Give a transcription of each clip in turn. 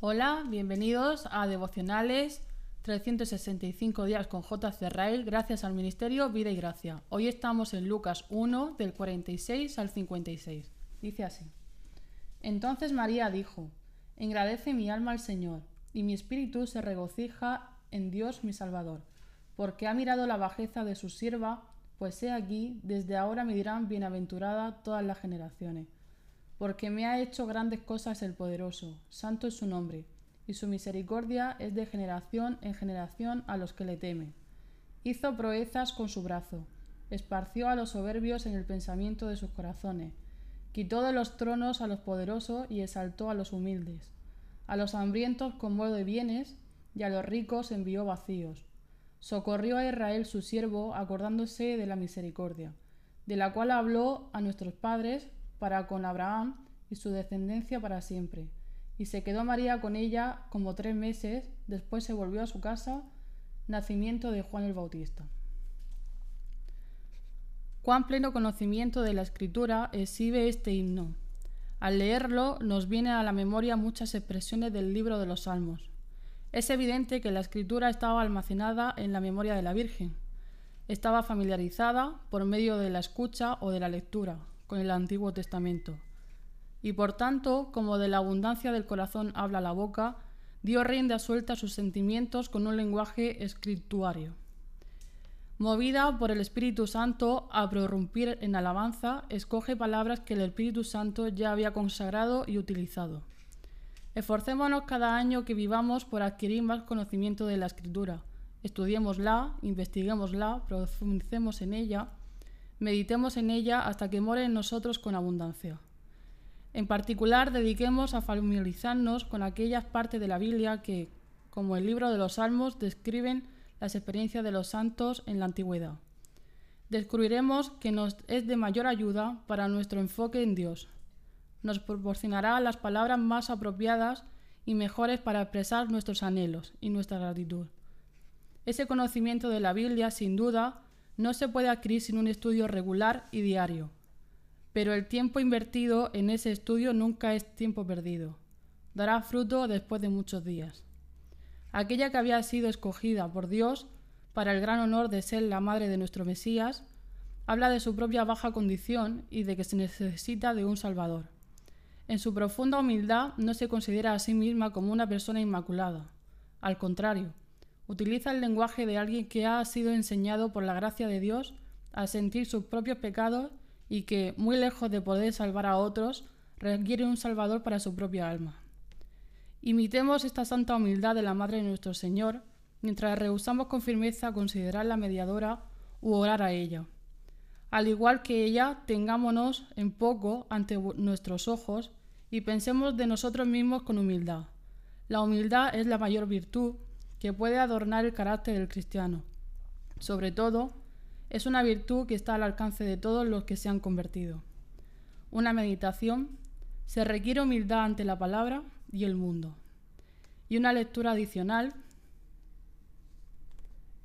Hola, bienvenidos a Devocionales 365 días con J. Cerrail, gracias al Ministerio Vida y Gracia. Hoy estamos en Lucas 1, del 46 al 56. Dice así. Entonces María dijo, Engradece mi alma al Señor, y mi espíritu se regocija en Dios mi Salvador, porque ha mirado la bajeza de su sierva, pues he aquí, desde ahora me dirán bienaventurada todas las generaciones porque me ha hecho grandes cosas el poderoso, santo es su nombre, y su misericordia es de generación en generación a los que le temen. Hizo proezas con su brazo, esparció a los soberbios en el pensamiento de sus corazones, quitó de los tronos a los poderosos y exaltó a los humildes. A los hambrientos con modo de bienes, y a los ricos envió vacíos. Socorrió a Israel su siervo, acordándose de la misericordia, de la cual habló a nuestros padres para con Abraham y su descendencia para siempre. Y se quedó María con ella como tres meses, después se volvió a su casa, nacimiento de Juan el Bautista. Cuán pleno conocimiento de la escritura exhibe este himno. Al leerlo nos vienen a la memoria muchas expresiones del libro de los Salmos. Es evidente que la escritura estaba almacenada en la memoria de la Virgen. Estaba familiarizada por medio de la escucha o de la lectura, con el Antiguo Testamento. Y por tanto, como de la abundancia del corazón habla la boca, dio rienda suelta a sus sentimientos con un lenguaje escrituario. Movida por el Espíritu Santo a prorrumpir en alabanza, escoge palabras que el Espíritu Santo ya había consagrado y utilizado. Esforcémonos cada año que vivamos por adquirir más conocimiento de la Escritura. Estudiémosla, investiguémosla, profundicemos en ella meditemos en ella hasta que more en nosotros con abundancia. En particular, dediquemos a familiarizarnos con aquellas partes de la Biblia que, como el libro de los Salmos, describen las experiencias de los santos en la antigüedad. Descubriremos que nos es de mayor ayuda para nuestro enfoque en Dios. Nos proporcionará las palabras más apropiadas y mejores para expresar nuestros anhelos y nuestra gratitud. Ese conocimiento de la Biblia, sin duda, no se puede adquirir sin un estudio regular y diario. Pero el tiempo invertido en ese estudio nunca es tiempo perdido. Dará fruto después de muchos días. Aquella que había sido escogida por Dios para el gran honor de ser la madre de nuestro Mesías, habla de su propia baja condición y de que se necesita de un Salvador. En su profunda humildad no se considera a sí misma como una persona inmaculada. Al contrario, Utiliza el lenguaje de alguien que ha sido enseñado por la gracia de Dios a sentir sus propios pecados y que, muy lejos de poder salvar a otros, requiere un Salvador para su propia alma. Imitemos esta santa humildad de la Madre de nuestro Señor mientras rehusamos con firmeza considerarla mediadora u orar a ella. Al igual que ella, tengámonos en poco ante nuestros ojos y pensemos de nosotros mismos con humildad. La humildad es la mayor virtud que puede adornar el carácter del cristiano. Sobre todo, es una virtud que está al alcance de todos los que se han convertido. Una meditación se requiere humildad ante la palabra y el mundo. Y una lectura adicional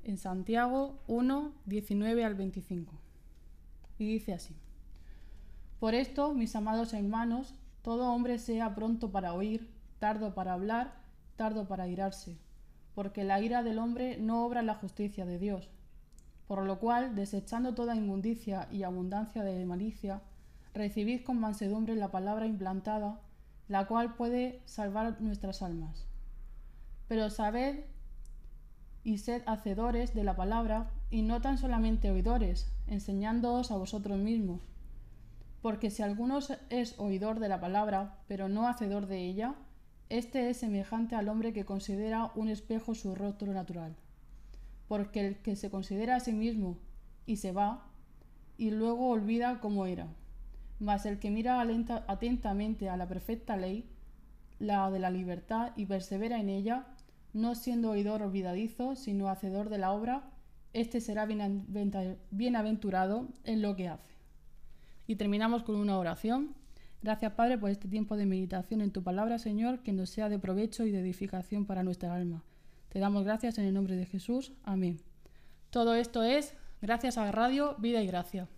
en Santiago 1, 19 al 25. Y dice así. Por esto, mis amados hermanos, todo hombre sea pronto para oír, tardo para hablar, tardo para irarse porque la ira del hombre no obra la justicia de Dios. Por lo cual, desechando toda inmundicia y abundancia de malicia, recibid con mansedumbre la palabra implantada, la cual puede salvar nuestras almas. Pero sabed y sed hacedores de la palabra, y no tan solamente oidores, enseñándoos a vosotros mismos. Porque si alguno es oidor de la palabra, pero no hacedor de ella, este es semejante al hombre que considera un espejo su rostro natural, porque el que se considera a sí mismo y se va, y luego olvida cómo era. Mas el que mira atentamente a la perfecta ley, la de la libertad, y persevera en ella, no siendo oidor olvidadizo, sino hacedor de la obra, éste será bienaventurado en lo que hace. Y terminamos con una oración. Gracias, Padre, por este tiempo de meditación en tu palabra, Señor, que nos sea de provecho y de edificación para nuestra alma. Te damos gracias en el nombre de Jesús. Amén. Todo esto es gracias a Radio Vida y Gracia.